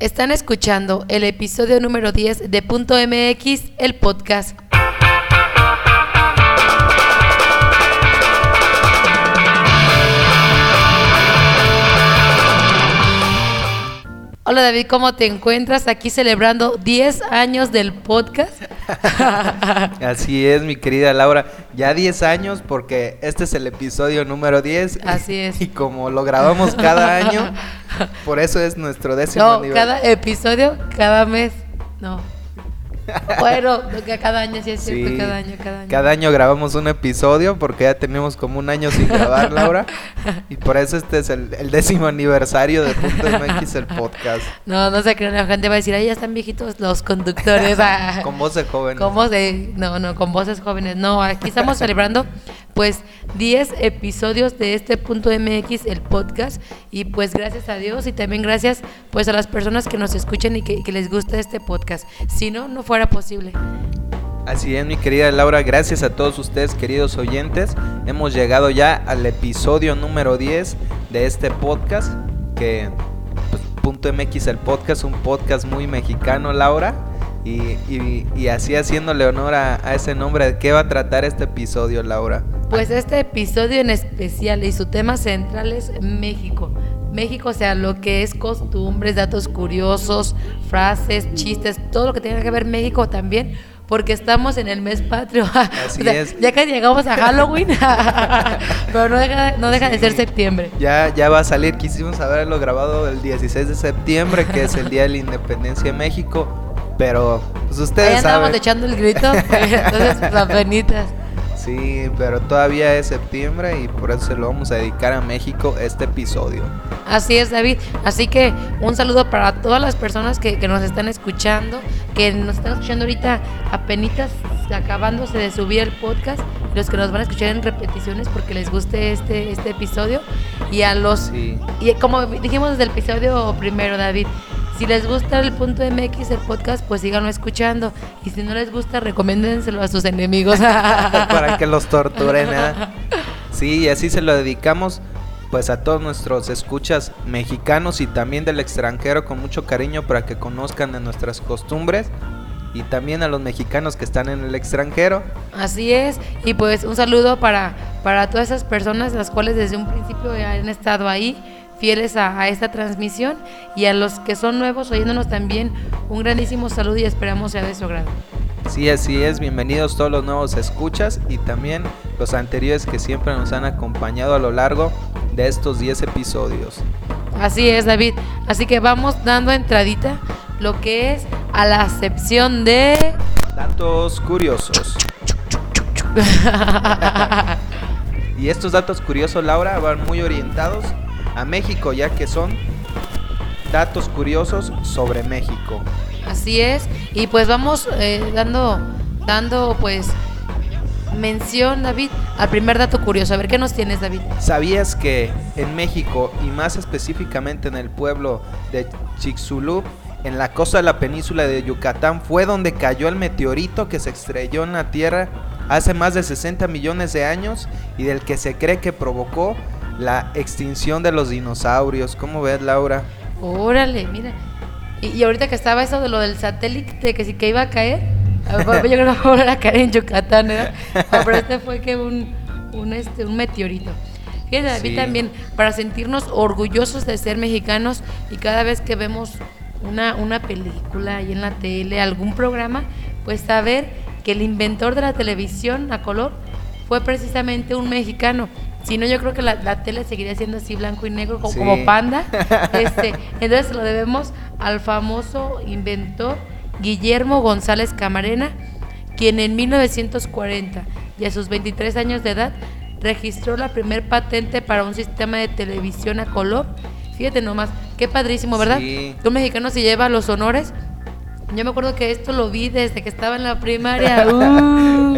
Están escuchando el episodio número 10 de Punto MX, el podcast. Hola David, ¿cómo te encuentras? Aquí celebrando 10 años del podcast. Así es, mi querida Laura. Ya 10 años porque este es el episodio número 10. Así es. Y como lo grabamos cada año, por eso es nuestro décimo No, aniversario. cada episodio, cada mes. No. Bueno, cada año sí es cierto, Sí, cada año, cada año. Cada año grabamos un episodio porque ya tenemos como un año sin grabar, Laura. Y por eso este es el, el décimo aniversario de Punto MX, el podcast. No, no se crean, la gente va a decir, ahí ya están viejitos los conductores. ah". Con de jóvenes. Con no, no, con voces jóvenes. No, aquí estamos celebrando pues 10 episodios de este punto MX, el podcast. Y pues gracias a Dios y también gracias pues a las personas que nos escuchan y que, les gusta este podcast. Si no, no fuera posible. Así es, mi querida Laura, gracias a todos ustedes, queridos oyentes. Hemos llegado ya al episodio número 10 de este podcast, que pues, punto MX el podcast, un podcast muy mexicano, Laura. Y, y- y así haciéndole honor a, a ese nombre, ¿de qué va a tratar este episodio, Laura? Pues este episodio en especial y su tema central es México. México, o sea, lo que es costumbres, datos curiosos, frases, chistes, todo lo que tenga que ver México también, porque estamos en el mes patrio. Así O sea, es. Ya que llegamos a Halloween, pero no deja, no deja de ser septiembre. Ya, ya va a salir, quisimos haberlo grabado el 16 de septiembre, que es el Día de la Independencia de México, pero pues Ahí ustedes andamos saben. echando el grito, entonces pues, apenitas. Sí, pero todavía es septiembre y por eso se lo vamos a dedicar a México este episodio. Así es, David. Así que un saludo para todas las personas que, que nos están escuchando, que nos están escuchando ahorita apenitas acabándose de subir el podcast, los que nos van a escuchar en repeticiones porque les guste este, este episodio y a los... Sí. Y como dijimos desde el episodio primero, David, si les gusta el punto MX, el podcast, pues síganlo escuchando. Y si no les gusta, recomiéndenselo a sus enemigos. para que los torturen. ¿eh? Sí, y así se lo dedicamos pues a todos nuestros escuchas mexicanos y también del extranjero con mucho cariño para que conozcan de nuestras costumbres y también a los mexicanos que están en el extranjero. Así es, y pues un saludo para, para todas esas personas las cuales desde un principio han estado ahí, fieles a, a esta transmisión, y a los que son nuevos oyéndonos también, un grandísimo saludo y esperamos sea de su agrado. Sí, así es, bienvenidos todos los nuevos escuchas y también los anteriores que siempre nos han acompañado a lo largo de estos 10 episodios. Así es, David. Así que vamos dando entradita lo que es a la sección de... Datos curiosos. Y estos datos curiosos, Laura, van muy orientados a México, ya que son datos curiosos sobre México. Así es, y pues vamos eh, dando, dando pues mención, David, al primer dato curioso. A ver, ¿qué nos tienes, David? ¿Sabías que en México, y más específicamente en el pueblo de Chicxulub, en la costa de la península de Yucatán, fue donde cayó el meteorito que se estrelló en la Tierra hace más de 60 millones de años y del que se cree que provocó la extinción de los dinosaurios? ¿Cómo ves, Laura? Órale, mira. Y, y ahorita que estaba eso de lo del satélite, que sí que iba a caer, yo creo que va a volver a caer en Yucatán, ¿verdad? No, pero este fue que un, un, este, un meteorito. Fíjate, David, Sí. también, para sentirnos orgullosos de ser mexicanos y cada vez que vemos una, una película ahí en la tele, algún programa, pues saber que el inventor de la televisión a color fue precisamente un mexicano. Si no, yo creo que la, la tele seguiría siendo así blanco y negro, como, Sí. como panda. Este, entonces lo debemos al famoso inventor Guillermo González Camarena, quien en 1940 y a sus 23 años de edad registró la primer patente para un sistema de televisión a color. Fíjate nomás, qué padrísimo, ¿verdad? Sí. Un mexicano se lleva los honores. Yo me acuerdo que esto lo vi desde que estaba en la primaria.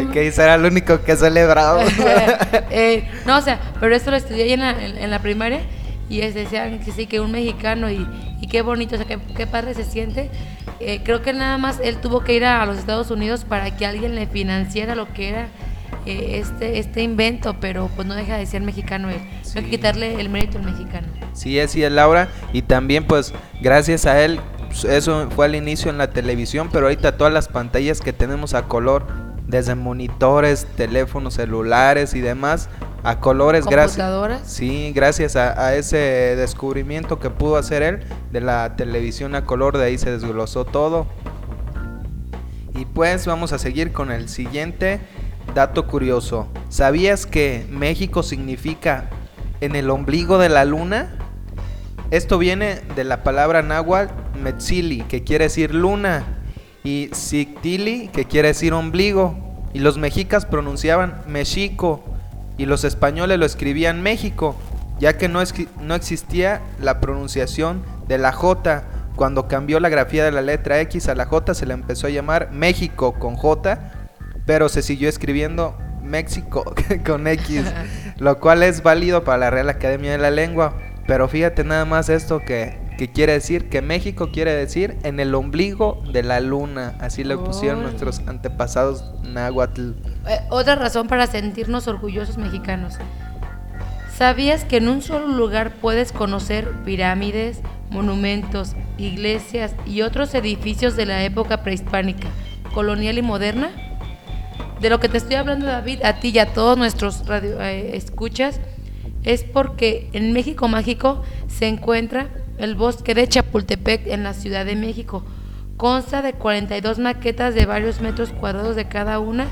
Uh. Que era el único que celebraba. Eh, no, o sea, pero esto lo estudié ahí en la, en- en la primaria y es, decían que sí, que un mexicano y, y qué bonito, o sea, qué, qué padre se siente. Eh, creo que nada más él tuvo que ir a, los Estados Unidos para que alguien le financiara lo que era eh, este, este invento, pero pues no deja de ser mexicano él. No hay que Sí. quitarle el mérito al mexicano. Sí, así es Laura. Y también pues gracias a él eso fue al inicio en la televisión, pero ahorita todas las pantallas que tenemos a color, desde monitores, teléfonos celulares y demás, a colores gracias. Sí, gracias a, a, ese descubrimiento que pudo hacer él de la televisión a color, de ahí se desglosó todo. Y pues vamos a seguir con el siguiente dato curioso. ¿Sabías que México significa en el ombligo de la luna? Esto viene de la palabra náhuatl metzili, que quiere decir luna, y Sictili, que quiere decir ombligo. Y los mexicas pronunciaban Mexico, y los españoles lo escribían México, ya que no, no existía la pronunciación de la J. Cuando cambió la grafía de la letra X a la J, se le empezó a llamar México con J, pero se siguió escribiendo México con X, lo cual es válido para la Real Academia de la Lengua. Pero fíjate nada más esto que, quiere decir, que México quiere decir en el ombligo de la luna. Así le pusieron nuestros antepasados náhuatl. Eh, otra razón para sentirnos orgullosos mexicanos. ¿Sabías que en un solo lugar puedes conocer pirámides, monumentos, iglesias y otros edificios de la época prehispánica, colonial y moderna? De lo que te estoy hablando, David, a ti y a todos nuestros radio, eh, escuchas, es porque en México Mágico se encuentra el bosque de Chapultepec en la Ciudad de México. Consta de 42 maquetas de varios metros cuadrados de cada una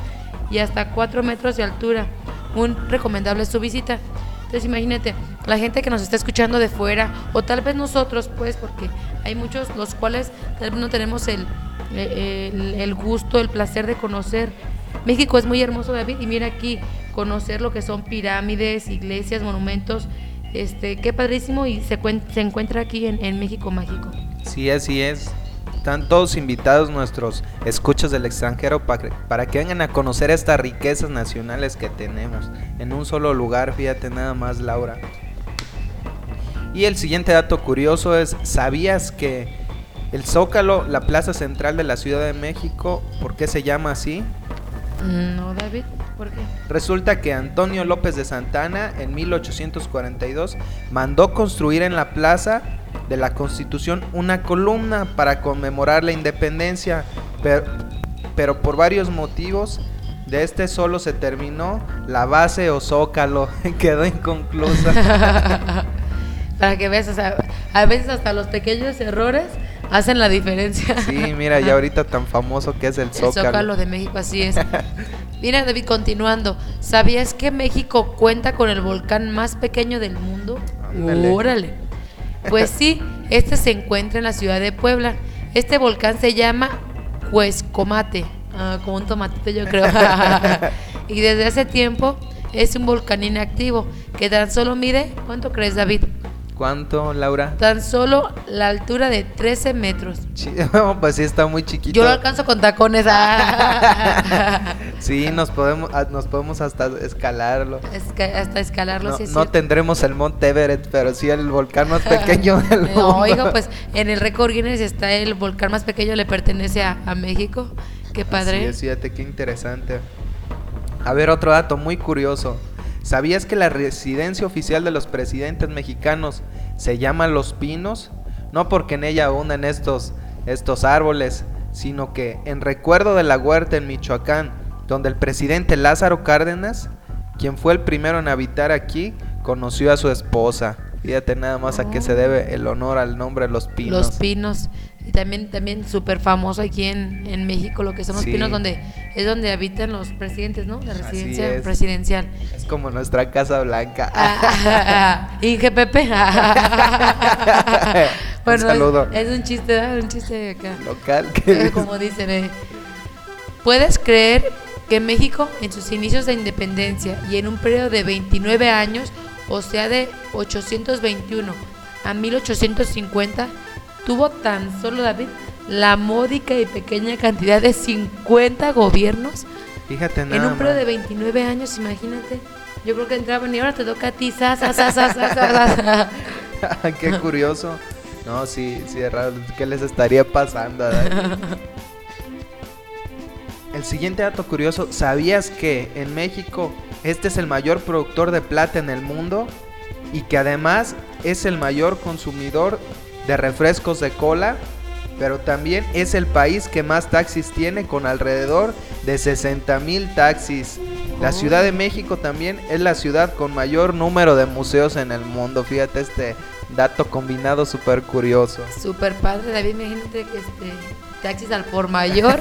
y hasta 4 metros de altura. Muy recomendable su visita. Entonces imagínate, la gente que nos está escuchando de fuera, o tal vez nosotros, pues, porque hay muchos los cuales tal vez no tenemos el, el, el gusto, el placer de conocer. México es muy hermoso, David, y mira aquí, conocer lo que son pirámides, iglesias, monumentos. Este, qué padrísimo y se, se encuentra aquí en, México Mágico. Sí, así es. Están todos invitados nuestros escuchas del extranjero para, para que vengan a conocer estas riquezas nacionales que tenemos en un solo lugar, fíjate nada más Laura. Y el siguiente dato curioso es, ¿sabías que el Zócalo, la plaza central de la Ciudad de México, ¿por qué se llama así? No, David. Resulta que Antonio López de Santana en 1842 mandó construir en la plaza de la Constitución una columna para conmemorar la independencia, pero, pero por varios motivos de este solo se terminó la base o zócalo, quedó inconclusa. para que veas, a veces hasta los pequeños errores hacen la diferencia. Sí, mira, ya ahorita tan famoso que es el Zócalo. El Zócalo de México, así es. Mira, David, continuando. ¿Sabías que México cuenta con el volcán más pequeño del mundo? Órale. Pues sí, este se encuentra en la ciudad de Puebla. Este volcán se llama Cuescomate. Ah, como un tomatito, yo creo. y desde hace tiempo es un volcán inactivo que tan solo mide, ¿cuánto crees, David? ¿Cuánto, Laura? Tan solo la altura de 13 metros. pues sí, está muy chiquito. Yo lo alcanzo con tacones. Ah. sí, nos podemos, ah, nos podemos hasta escalarlo. hasta escalarlo, no, sí No tendremos el Monte Everett, pero sí el volcán más pequeño del mundo. No, hijo, pues en el récord Guinness está el volcán más pequeño, le pertenece a, México. Qué padre. Sí, fíjate, qué interesante. A ver, otro dato muy curioso. ¿Sabías que la residencia oficial de los presidentes mexicanos se llama Los Pinos? No porque en ella abundan estos, estos árboles, sino que en recuerdo de la huerta en Michoacán, donde el presidente Lázaro Cárdenas, quien fue el primero en habitar aquí, conoció a su esposa. Fíjate nada más a qué se debe el honor al nombre de Los Pinos. Los Pinos. Y también, también súper famoso aquí en, en, México, lo que son los pinos, donde es donde habitan los presidentes, ¿no? La residencia presidencial. Es como nuestra Casa Blanca. Ah, Inge Pepe. bueno, un saludo. Es, un chiste, Un chiste acá. Local. como dicen, eh. ¿Puedes creer que México, en sus inicios de independencia y en un periodo de 29 años, o sea, de 821 a 1850, tuvo tan solo David la módica y pequeña cantidad de 50 gobiernos. Fíjate nada En un periodo de 29 años, imagínate. Yo creo que entraban y ahora te toca a ti, sa, Qué curioso. No, sí, sí, es raro. ¿Qué les estaría pasando? El siguiente dato curioso, ¿sabías que en México este es el mayor productor de plata en el mundo? Y que además es el mayor consumidor de refrescos de cola. Pero también es el país que más taxis tiene con alrededor de 60 mil taxis. La Ciudad de México también es la ciudad con mayor número de museos en el mundo. Fíjate este dato combinado súper curioso. Súper padre, David. Imagínate que este taxis al por mayor.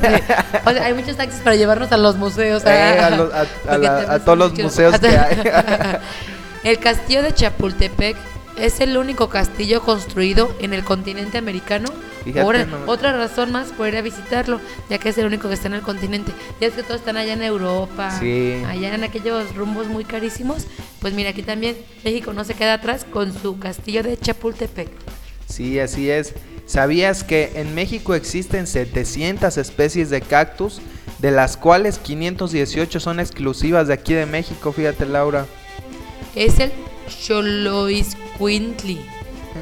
o sea, hay muchos taxis para llevarnos a los museos. Eh, a, los- a- a la- a todos los museos que hay. el castillo de Chapultepec es el único castillo construido en el continente americano. Fíjate Ahora, otra razón más por ir a visitarlo, ya que es el único que está en el continente. Ya es que todos están allá en Europa, Sí. allá en aquellos rumbos muy carísimos. Pues mira, aquí también México no se queda atrás con su castillo de Chapultepec. Sí, así es. ¿Sabías que en México existen 700 especies de cactus, de las cuales 518 son exclusivas de aquí de México? Fíjate, Laura. Es el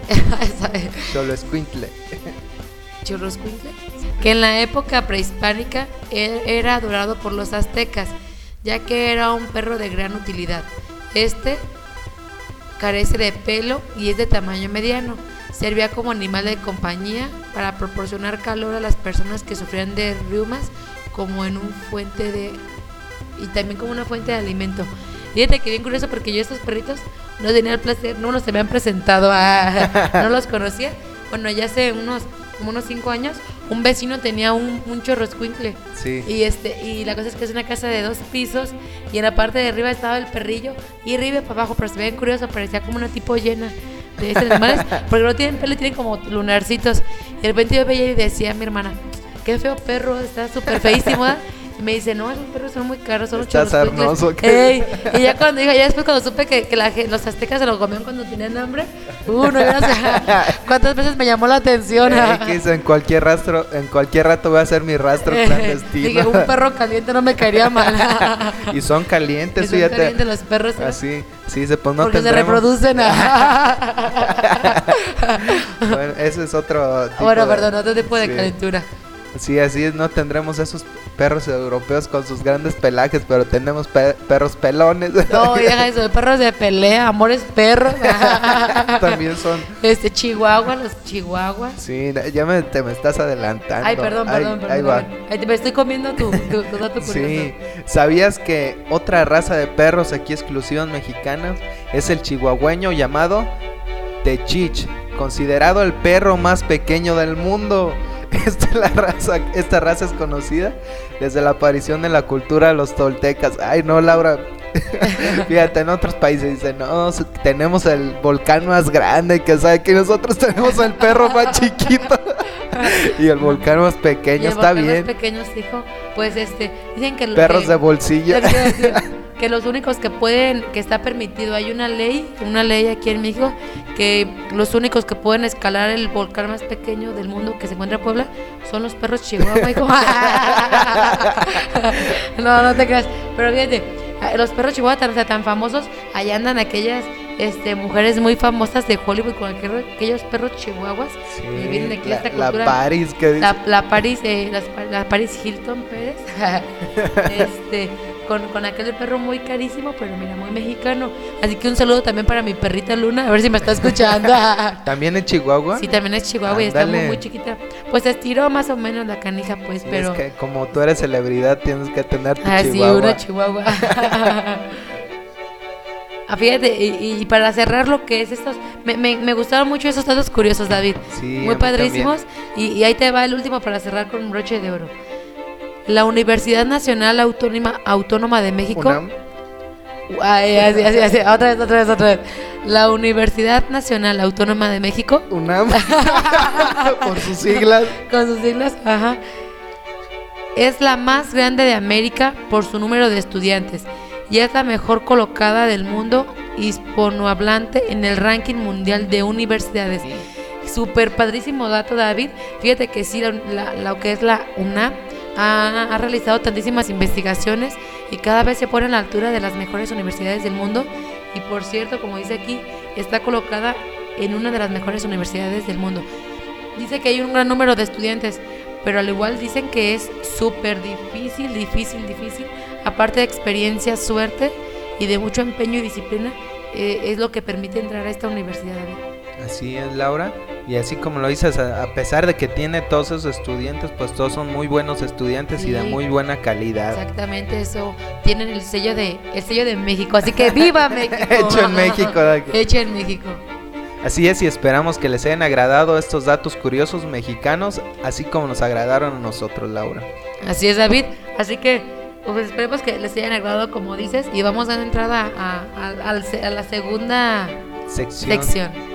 Solo escuintle. Churroscuintle, que en la época prehispánica e- era adorado por los aztecas, ya que era un perro de gran utilidad. Este carece de pelo y es de tamaño mediano. Servía como animal de compañía para proporcionar calor a las personas que sufrían de riumas, como en un fuente de y también como una fuente de alimento. Fíjate que bien curioso porque yo estos perritos no tenía el placer, no los se me han presentado, a- no los conocía. Bueno, ya hace unos como unos cinco años, un vecino tenía un, un chorro escuincle. Sí. Y este, y la cosa es que es una casa de dos pisos y en la parte de arriba estaba el perrillo y arriba para abajo, pero se ve bien curioso, parecía como una tipo llena de estos animales, porque no tienen pelo, tienen como lunarcitos. Y de repente yo veía y decía a mi hermana, qué feo perro, está súper feísimo. ¿verdad?". Y me dice, no, esos perros son muy caros, son los Está chorroscuincles". sarnoso, ¿qué? Ey, Y ya cuando dijo, ya después cuando supe que, que la los aztecas se los comían cuando tenían hambre, uh, no cuántas veces me llamó la atención. Eh, que en cualquier rastro, en cualquier rato voy a hacer mi rastro Dije, clandestino. un perro caliente no me caería mal. y son calientes, Y son fíjate. calientes los perros. ¿eh? Así, sí, dice, pues no porque se tendremos. reproducen. Bueno, ese es otro tipo bueno, de- perdón, otro tipo de sí. calentura. Sí, así es, no tendremos esos perros europeos con sus grandes pelajes, pero tenemos pe- perros pelones. No, deja eso, perros de pelea, amores perros. También son. Este, Chihuahua, los chihuahuas. Sí, ya me, te me estás adelantando. Ay, perdón, perdón, perdón. Ahí va. me estoy comiendo tu, tu, tu dato curioso. Sí, ¿sabías que otra raza de perros aquí exclusivos mexicanas es el chihuahueño llamado Techich, considerado el perro más pequeño del mundo? Esta, la raza, esta raza es conocida desde la aparición de la cultura de los toltecas. Ay, no, Laura. Fíjate, en otros países dicen, no, tenemos el volcán más grande, que sabe que nosotros tenemos el perro más chiquito y el volcán más Y pequeño. el Está volcán bien. Más pequeños, hijo. Pues este, dicen que. Perros que- de bolsillo. Que los únicos que pueden, que está permitido, hay una ley, una ley aquí en México, que los únicos que pueden escalar el volcán más pequeño del mundo que se encuentra en Puebla son los perros chihuahua, hijo. no, no te creas. Pero fíjate, los perros chihuahua tan, o sea, tan famosos, allá andan aquellas este, mujeres muy famosas de Hollywood con aquel- aquellos perros chihuahuas que vienen aquí la, esta la cultura. Paris que dice. La, la Paris, eh, las la Paris Hilton Pérez, este, con, con aquel perro muy carísimo, pero mira, muy mexicano. Así que un saludo también para mi perrita Luna, a ver si me está escuchando. ¿También en Chihuahua? sí, también es Chihuahua y está muy, muy chiquita. Pues estiró más o menos la canija, pues, Sí, pero... Es que como tú eres celebridad, tienes que tener tu Ah, sí, Chihuahua. una Chihuahua. Ah, fíjate, y, y para cerrar lo que es estos, me, me, me gustaron mucho esos datos curiosos, David. Sí, Muy padrísimos. Y, y ahí te va el último para cerrar con un broche de oro. La Universidad Nacional Autónoma, Autónoma de México. Unam. Ay, así, así, así, Otra vez, otra vez, otra vez. La Universidad Nacional Autónoma de México, UNAM. Por sus siglas. con sus siglas, ajá, es la más grande de América por su número de estudiantes y es la mejor colocada del mundo hispanohablante en el ranking mundial de universidades. Súper padrísimo dato, David. Fíjate que sí, la, la- lo que es la UNAM ha, realizado tantísimas investigaciones y cada vez se pone a la altura de las mejores universidades del mundo. Y por cierto, como dice aquí, está colocada en una de las mejores universidades del mundo. Dice que hay un gran número de estudiantes, pero al igual dicen que es súper difícil, difícil, difícil. Aparte de experiencia, suerte y de mucho empeño y disciplina, eh, es lo que permite entrar a esta universidad. Así es, Laura. Y así como lo dices, a pesar de que tiene todos esos estudiantes, pues todos son muy buenos estudiantes y de muy buena calidad. Exactamente eso. Tienen el sello de el sello de México, así que viva México. Hecho en México. Hecho en México. Así es y esperamos que les hayan agradado estos datos curiosos mexicanos, así como nos agradaron a nosotros, Laura. Así es, David. Así que pues esperemos que les hayan agradado como dices y vamos a dar entrada a, a- la segunda Sección. sección.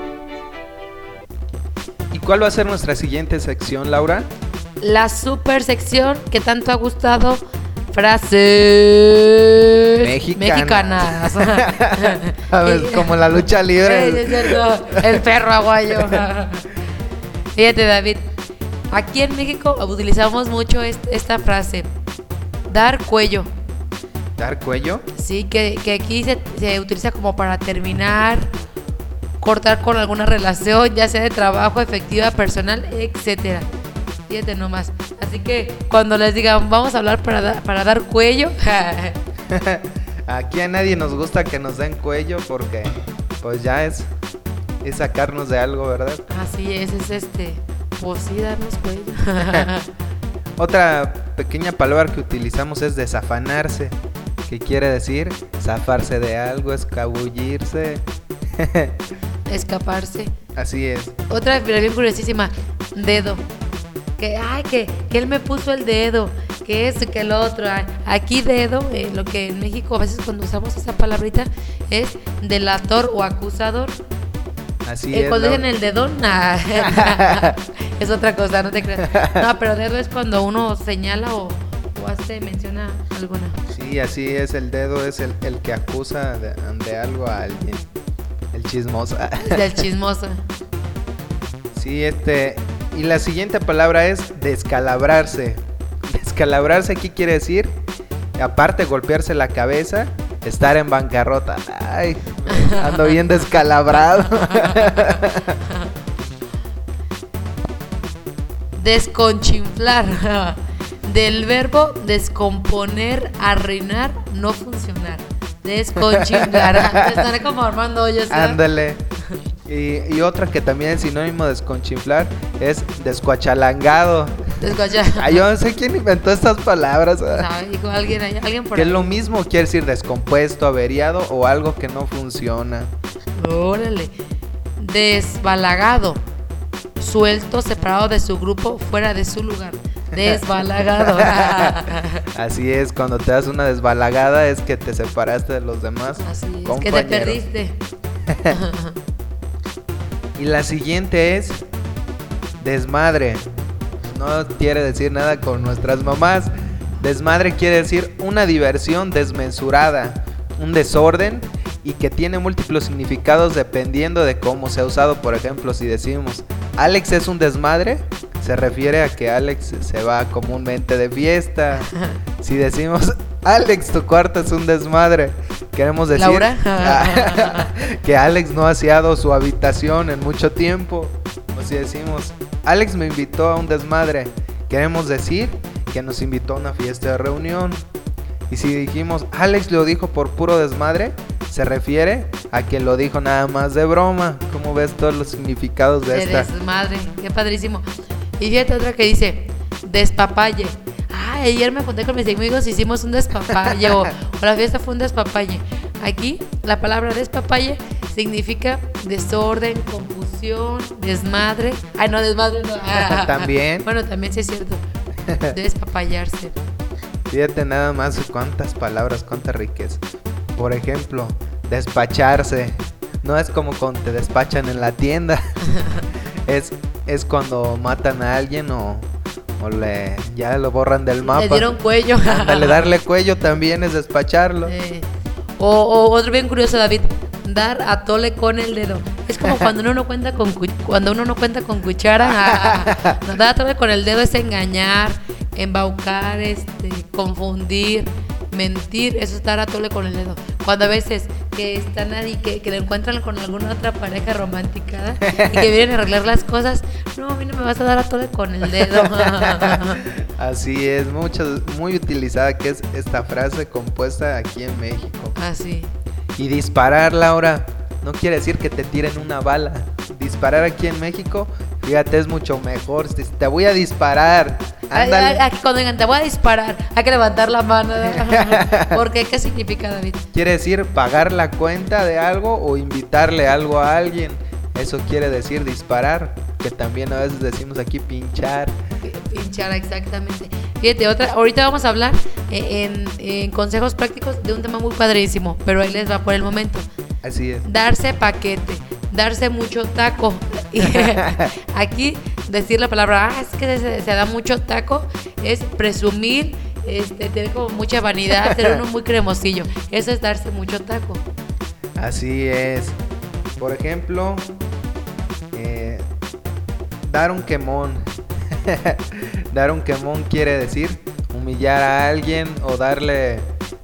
¿Y cuál va a ser nuestra siguiente sección, Laura? La super sección que tanto ha gustado. Frases Mexicanas. mexicanas. A ver, Y- como la lucha libre. Sí, es cierto, el perro aguayo. Fíjate, David. Aquí en México utilizamos mucho est- esta frase: dar cuello. Dar cuello. Sí, que, que aquí se, se utiliza como para terminar, cortar con alguna relación, ya sea de trabajo, efectiva, personal, etcétera. Fíjate nomás. Así que cuando les digan, vamos a hablar para, da- para dar cuello, Aquí a nadie nos gusta que nos den cuello porque pues ya es, es sacarnos de algo, ¿verdad? así es, es este, pues sí, darnos cuello. Otra pequeña palabra que utilizamos es desafanarse, que quiere decir zafarse de algo, escabullirse. Escaparse. Así es. Otra pero bien curiosísima, dedo. Que, ay, que, que él me puso el dedo, que eso que el otro. Ay, Aquí dedo, eh, lo que en México a veces cuando usamos esa palabrita es delator o acusador. Así Eh, es. cuando dicen el dedo, nah, es otra cosa, no te creas. No, pero dedo es cuando uno señala o, o hace, menciona alguna. Sí, así es, el dedo es el, el que acusa de, de algo a alguien. El chismoso. Del chismoso. Sí, este. Y la siguiente palabra es descalabrarse. Descalabrarse, ¿qué quiere decir? Aparte golpearse la cabeza, estar en bancarrota. Ay, ando bien descalabrado. Desconchinflar. Del verbo descomponer, arruinar, no funcionar. Desconchinflar. Estaré como armando hoyos. Ándale. Y, y otra que también es sinónimo de desconchinflar es descuachalangado. Ay, yo no sé quién inventó estas palabras. Dijo alguien, alguien por Que es ahí. lo mismo, quiere decir descompuesto, averiado o algo que no funciona. Órale. Desbalagado. Suelto, separado de su grupo, fuera de su lugar. Desbalagado. Así es, cuando te das una desbalagada es que te separaste de los demás. Así es, que te compañeros. perdiste. Y la siguiente es desmadre. No quiere decir nada con nuestras mamás. Desmadre quiere decir una diversión desmesurada, un desorden y que tiene múltiples significados dependiendo de cómo se ha usado. Por ejemplo, si decimos Alex es un desmadre, se refiere a que Alex se va comúnmente de fiesta. Si decimos Alex, tu cuarto es un desmadre, queremos decir ¿Laura? que Alex no ha aseado su habitación en mucho tiempo. O si decimos Alex me invitó a un desmadre, queremos decir que nos invitó a una fiesta de reunión. Y si dijimos Alex lo dijo por puro desmadre, se refiere a que lo dijo nada más de broma. ¿Cómo ves todos los significados de esta? desmadre. Qué padrísimo. Y fíjate otra que dice despapalle. Ay, ayer me junté con mis amigos y hicimos un despapalle. o, o la fiesta fue un despapalle. Aquí la palabra despapalle significa desorden, confusión, desmadre. Ay, no, desmadre no. También. Bueno, también sí es cierto. Despapallarse. Fíjate nada más cuántas palabras, cuánta riqueza. Por ejemplo, despacharse. No es como cuando te despachan en la tienda. es, es cuando matan a alguien o, o le ya lo borran del mapa. Le dieron cuello. Ándale, darle cuello también es despacharlo. O, o otro bien curioso, David, dar a tole con el dedo. Es como cuando uno no cuenta con cu- cuando uno no cuenta con cuchara. no, dar a tole con el dedo es engañar, embaucar, este, confundir, mentir. Eso es dar a tole con el dedo. Cuando a veces que están ahí, que, que lo encuentran con alguna otra pareja romántica y que vienen a arreglar las cosas, no, a mí no me vas a dar a tole con el dedo. Así es, mucho, muy utilizada que es esta frase compuesta aquí en México. Así. Y disparar, Laura, no quiere decir que te tiren una bala. disparar aquí en México, fíjate, es mucho mejor. Te, te voy a disparar. Ándale. Aquí cuando digan, te voy a disparar, hay que levantar la mano. ¿Por qué? ¿Qué significa, David? Quiere decir pagar la cuenta de algo o invitarle algo a alguien. Eso quiere decir disparar, que también a veces decimos aquí pinchar. Pinchar, exactamente. Fíjate, otra, ahorita vamos a hablar eh, en, en consejos prácticos de un tema muy padrísimo, pero ahí les va por el momento. Así es. Darse paquete, darse mucho taco. Aquí decir la palabra, ah, es que se, se da mucho taco, es presumir, este, tener como mucha vanidad, ser uno muy cremosillo. Eso es darse mucho taco. Así es. Por ejemplo, eh, dar un quemón. dar un quemón quiere decir humillar a alguien o darle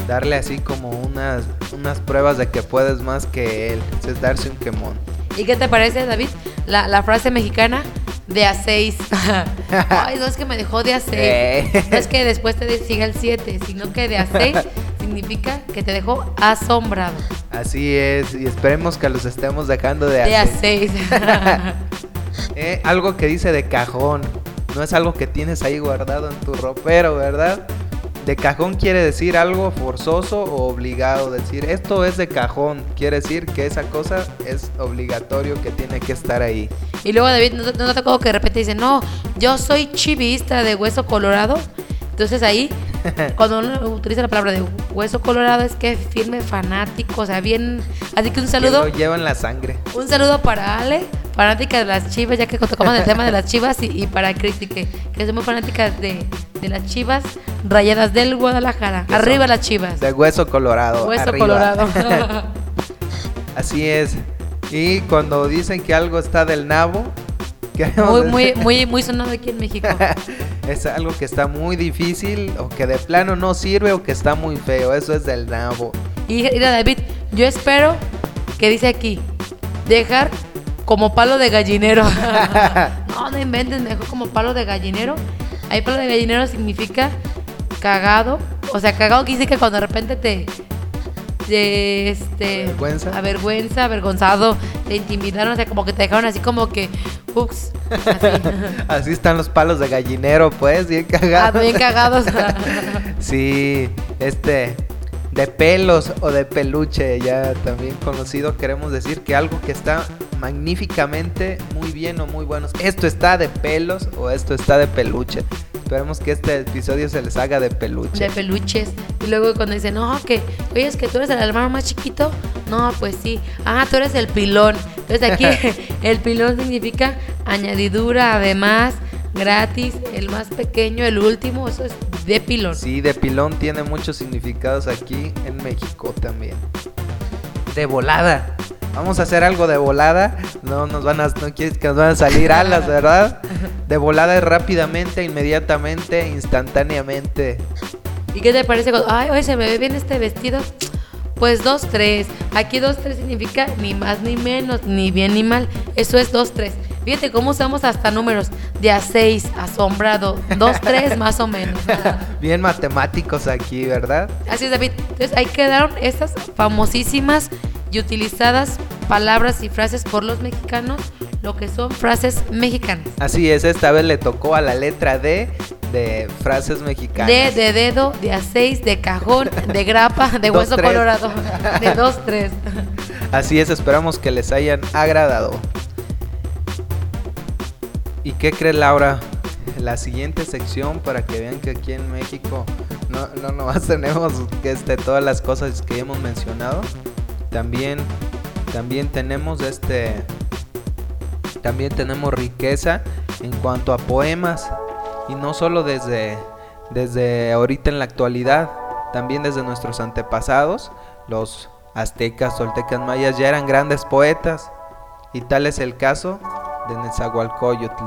darle así como unas unas pruebas de que puedes más que él. Eso es darse un quemón. ¿Y qué te parece, David? La, la frase mexicana de a 6. Ay, no es que me dejó de a 6. Eh. No es que después te siga el 7, sino que de a 6 significa que te dejó asombrado. Así es, y esperemos que los estemos dejando de De a hacer. 6. Eh, algo que dice de cajón. No es algo que tienes ahí guardado en tu ropero, ¿verdad? De cajón quiere decir algo forzoso o obligado. Decir esto es de cajón. Quiere decir que esa cosa es obligatorio que tiene que estar ahí. Y luego David, ¿no, te- no te acuerdo que de repente dice, no, yo soy chivista de hueso colorado? Entonces ahí, cuando uno utiliza la palabra de hueso colorado, es que es firme fanático, o sea, bien. Así que un Que saludo, lo lleva en la sangre. un saludo para Ale, fanática de las chivas, ya que tocamos el tema de las chivas, y, y para Cristi, que, que es muy fanática de, de las chivas rayadas del Guadalajara. Arriba las chivas. De hueso colorado. Hueso arriba. colorado. Así es. Y cuando dicen que algo está del nabo, muy, muy, muy, muy sonado aquí en México. es algo que está muy difícil o que de plano no sirve o que está muy feo. Eso es del nabo. Y mira, David, yo espero que dice aquí, dejar como palo de gallinero. no, no inventen, mejor como palo de gallinero. Ahí palo de gallinero significa cagado. O sea, cagado que dice que cuando de repente te... te, este, Avergüenza. avergüenza, avergonzado, te intimidaron, o sea, como que te dejaron así como que, ups, así. Así están los palos de gallinero, pues, bien Ah, cagados. bien cagados. Sí, este, de pelos o de peluche, ya también conocido, queremos decir que algo que está magníficamente muy bien o muy bueno. Esto está de pelos o esto está de peluche. Esperemos que este episodio se les haga de peluche. de peluches. Y luego cuando dicen, no, que, oye, es que tú eres el hermano más chiquito. No, pues sí. Ah, tú eres el pilón. Entonces aquí el pilón significa añadidura, además, gratis, el más pequeño, el último, eso es de pilón. Sí, de pilón tiene muchos significados aquí en México también. De volada. Vamos a hacer algo de volada. No nos van a, no quieres que nos van a salir alas, ¿verdad? De volada es rápidamente, inmediatamente, instantáneamente. ¿Y qué te parece? cuando, Ay, oye, se me ve bien este vestido. Pues dos, tres. Aquí dos, tres significa ni más ni menos, ni bien ni mal. Eso es dos, tres. Fíjate cómo usamos hasta números de a seis, asombrado, dos, tres más o menos. Bien matemáticos aquí, ¿verdad? Así es, David. Entonces ahí quedaron estas famosísimas y utilizadas palabras y frases por los mexicanos, lo que son frases mexicanas. Así es, esta vez le tocó a la letra D de frases mexicanas. De, de dedo, de a seis, de cajón, de grapa, de Dos, hueso tres. colorado, de dos, tres. Así es, esperamos que les hayan agradado. ¿Y qué cree Laura? La siguiente sección para que vean que aquí en México no, no tenemos este, todas las cosas que hemos mencionado. También, también tenemos este. También tenemos riqueza en cuanto a poemas. Y no solo desde, desde ahorita en la actualidad, también desde nuestros antepasados, los aztecas, toltecas, mayas ya eran grandes poetas. Y tal es el caso de Nezahualcóyotl.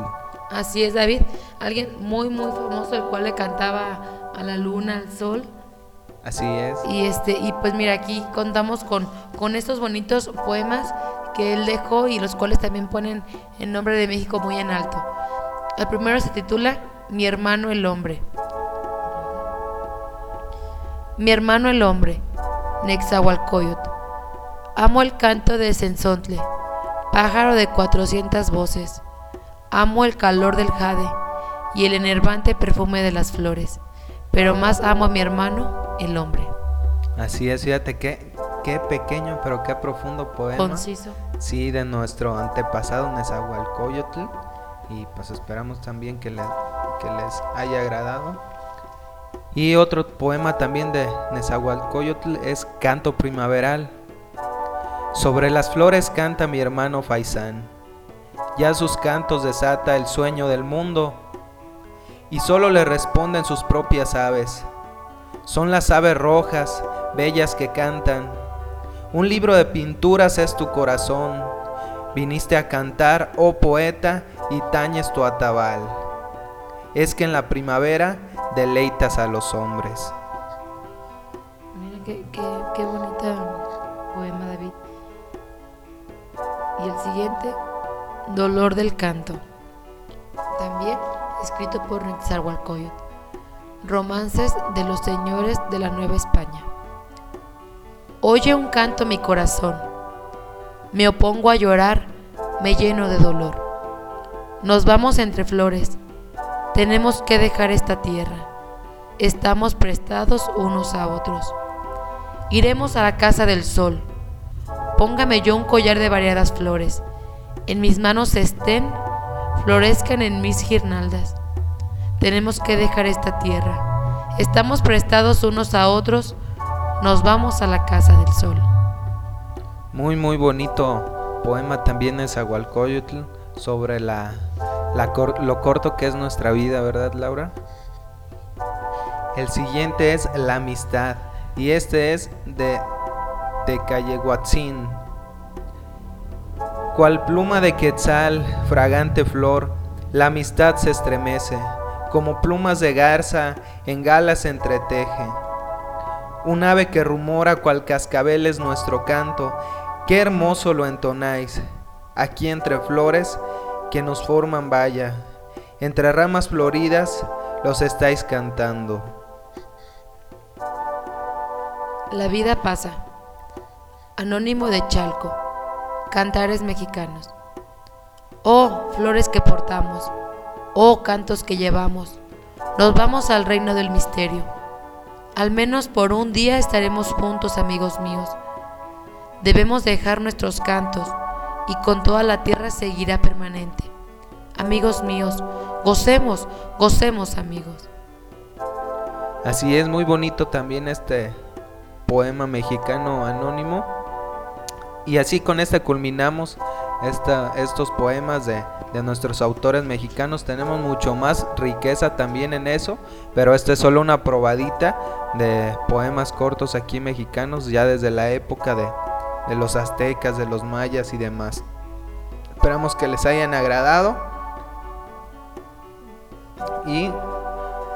Así es, David. Alguien muy, muy famoso, el cual le cantaba a la luna, al sol. Así es. Y este, y pues mira, aquí contamos con, con estos bonitos poemas que él dejó y los cuales también ponen el nombre de México muy en alto. El primero se titula Mi hermano el hombre. Mi hermano el hombre, Nexahualcoyot. Amo el canto de Sensontle, pájaro de cuatrocientas voces. Amo el calor del jade y el enervante perfume de las flores, pero más amo a mi hermano, el hombre. Así es, fíjate qué, qué pequeño pero qué profundo poema. Conciso. Sí, de nuestro antepasado Nezahualcóyotl. Y pues esperamos también que, le- que les haya agradado. Y otro poema también de Nezahualcóyotl es Canto Primaveral. Sobre las flores canta mi hermano Faisán. Ya sus cantos desata el sueño del mundo. Y solo le responden sus propias aves. Son las aves rojas, bellas que cantan. Un libro de pinturas es tu corazón. Viniste a cantar, oh poeta, y tañes tu atabal. Es que en la primavera deleitas a los hombres. Mira qué, qué, qué bonita Y el siguiente, Dolor del Canto. También escrito por Nezahualcóyotl. Romances de los señores de la Nueva España. Oye un canto mi corazón. Me opongo a llorar, me lleno de dolor. Nos vamos entre flores. Tenemos que dejar esta tierra. Estamos prestados unos a otros. Iremos a la casa del sol. Póngame yo un collar de variadas flores. En mis manos estén, florezcan en mis guirnaldas. Tenemos que dejar esta tierra. Estamos prestados unos a otros. Nos vamos a la casa del sol. Muy, muy bonito poema también es Agualcoyotl sobre la, lo corto que es nuestra vida, ¿verdad, Laura? El siguiente es La amistad y este es de Tecayehuatzin. Cual pluma de quetzal, fragante flor, la amistad se estremece, como plumas de garza en galas entreteje. Un ave que rumora cual cascabel es nuestro canto, qué hermoso lo entonáis, aquí entre flores que nos forman valla, entre ramas floridas los estáis cantando. La vida pasa. Anónimo de Chalco. Cantares mexicanos. Oh, flores que portamos. Oh, cantos que llevamos. Nos vamos al reino del misterio. Al menos por un día estaremos juntos, amigos míos. Debemos dejar nuestros cantos y con toda la tierra seguirá permanente. Amigos míos, gocemos, gocemos, amigos. Así es, muy bonito también este poema mexicano anónimo. Y así con este culminamos esta- estos poemas de, de nuestros autores mexicanos. Tenemos mucho más riqueza también en eso, pero esta es solo una probadita de poemas cortos aquí mexicanos, ya desde la época de, de los aztecas, de los mayas y demás. Esperamos que les hayan agradado. Y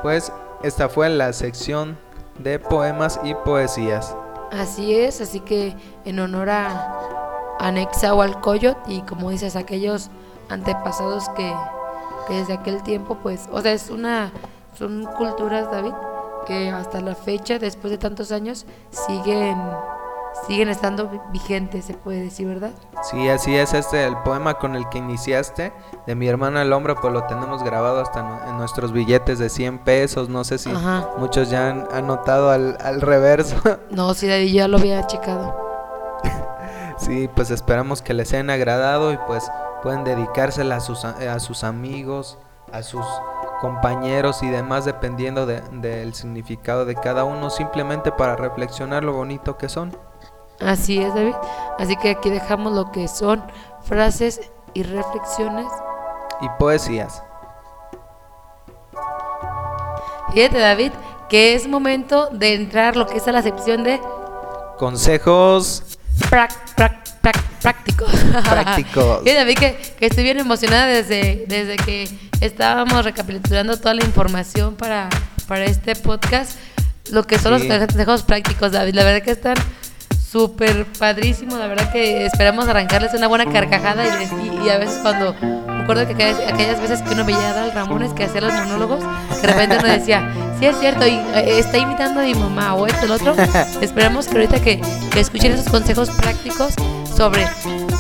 pues esta fue la sección de poemas y poesías. Así es, así que en honor a, a Nexahualcóyotl y como dices, aquellos antepasados que, que desde aquel tiempo, pues, o sea, es una, son culturas, David, que hasta la fecha, después de tantos años, siguen, siguen estando vi- vigentes, se puede decir, ¿verdad? Sí, así es este el poema con el que iniciaste de mi hermano el hombre, pues lo tenemos grabado hasta en- nuestros billetes de 100 pesos, no sé si Ajá. muchos ya han anotado al, al reverso. No, sí, David, ya lo había checado. Sí, pues esperamos que les hayan agradado y pues pueden dedicársela a sus, a sus amigos, a sus compañeros y demás, dependiendo de- del significado de cada uno, simplemente para reflexionar lo bonito que son. Así es, David. Así que aquí dejamos lo que son frases y reflexiones Y poesías. Fíjate, David, que es momento de entrar lo que es a la sección de Consejos prac- prac- prac- prácticos. Prácticos. Fíjate, David, que, que estoy bien emocionada desde, desde que estábamos recapitulando toda la información para, para este podcast. Lo que son Sí. los consejos prácticos, David. La verdad que están súper padrísimos. La verdad que esperamos arrancarles una buena carcajada. Y, a veces cuando... Me acuerdo que aquellas, aquellas veces que uno veía a Dal Ramones que hacía los monólogos, de repente uno decía, sí es cierto, y, eh, está imitando a mi mamá o esto, el otro. Esperamos que ahorita que, que escuchen esos consejos prácticos sobre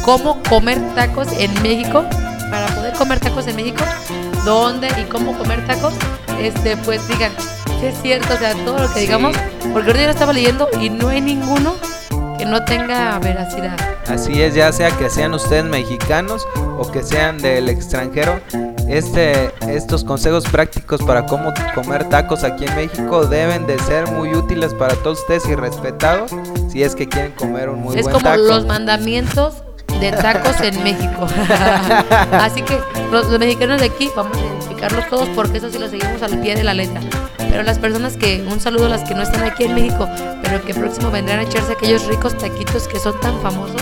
cómo comer tacos en México. Para poder comer tacos en México, dónde y cómo comer tacos, este, pues digan, si es cierto, o sea, todo lo que Sí. digamos, porque ahorita yo lo estaba leyendo y no hay ninguno que no tenga veracidad. Así es, ya sea que sean ustedes mexicanos o que sean del extranjero, este, estos consejos prácticos para cómo comer tacos aquí en México deben de ser muy útiles para todos ustedes y respetados si es que quieren comer un muy es buen como taco. los mandamientos de tacos en México. Así que los, los mexicanos de aquí vamos a identificarlos todos porque eso sí lo seguimos al pie de la letra. Pero las personas que, un saludo a las que no están aquí en México, pero que próximo vendrán a echarse aquellos ricos taquitos que son tan famosos,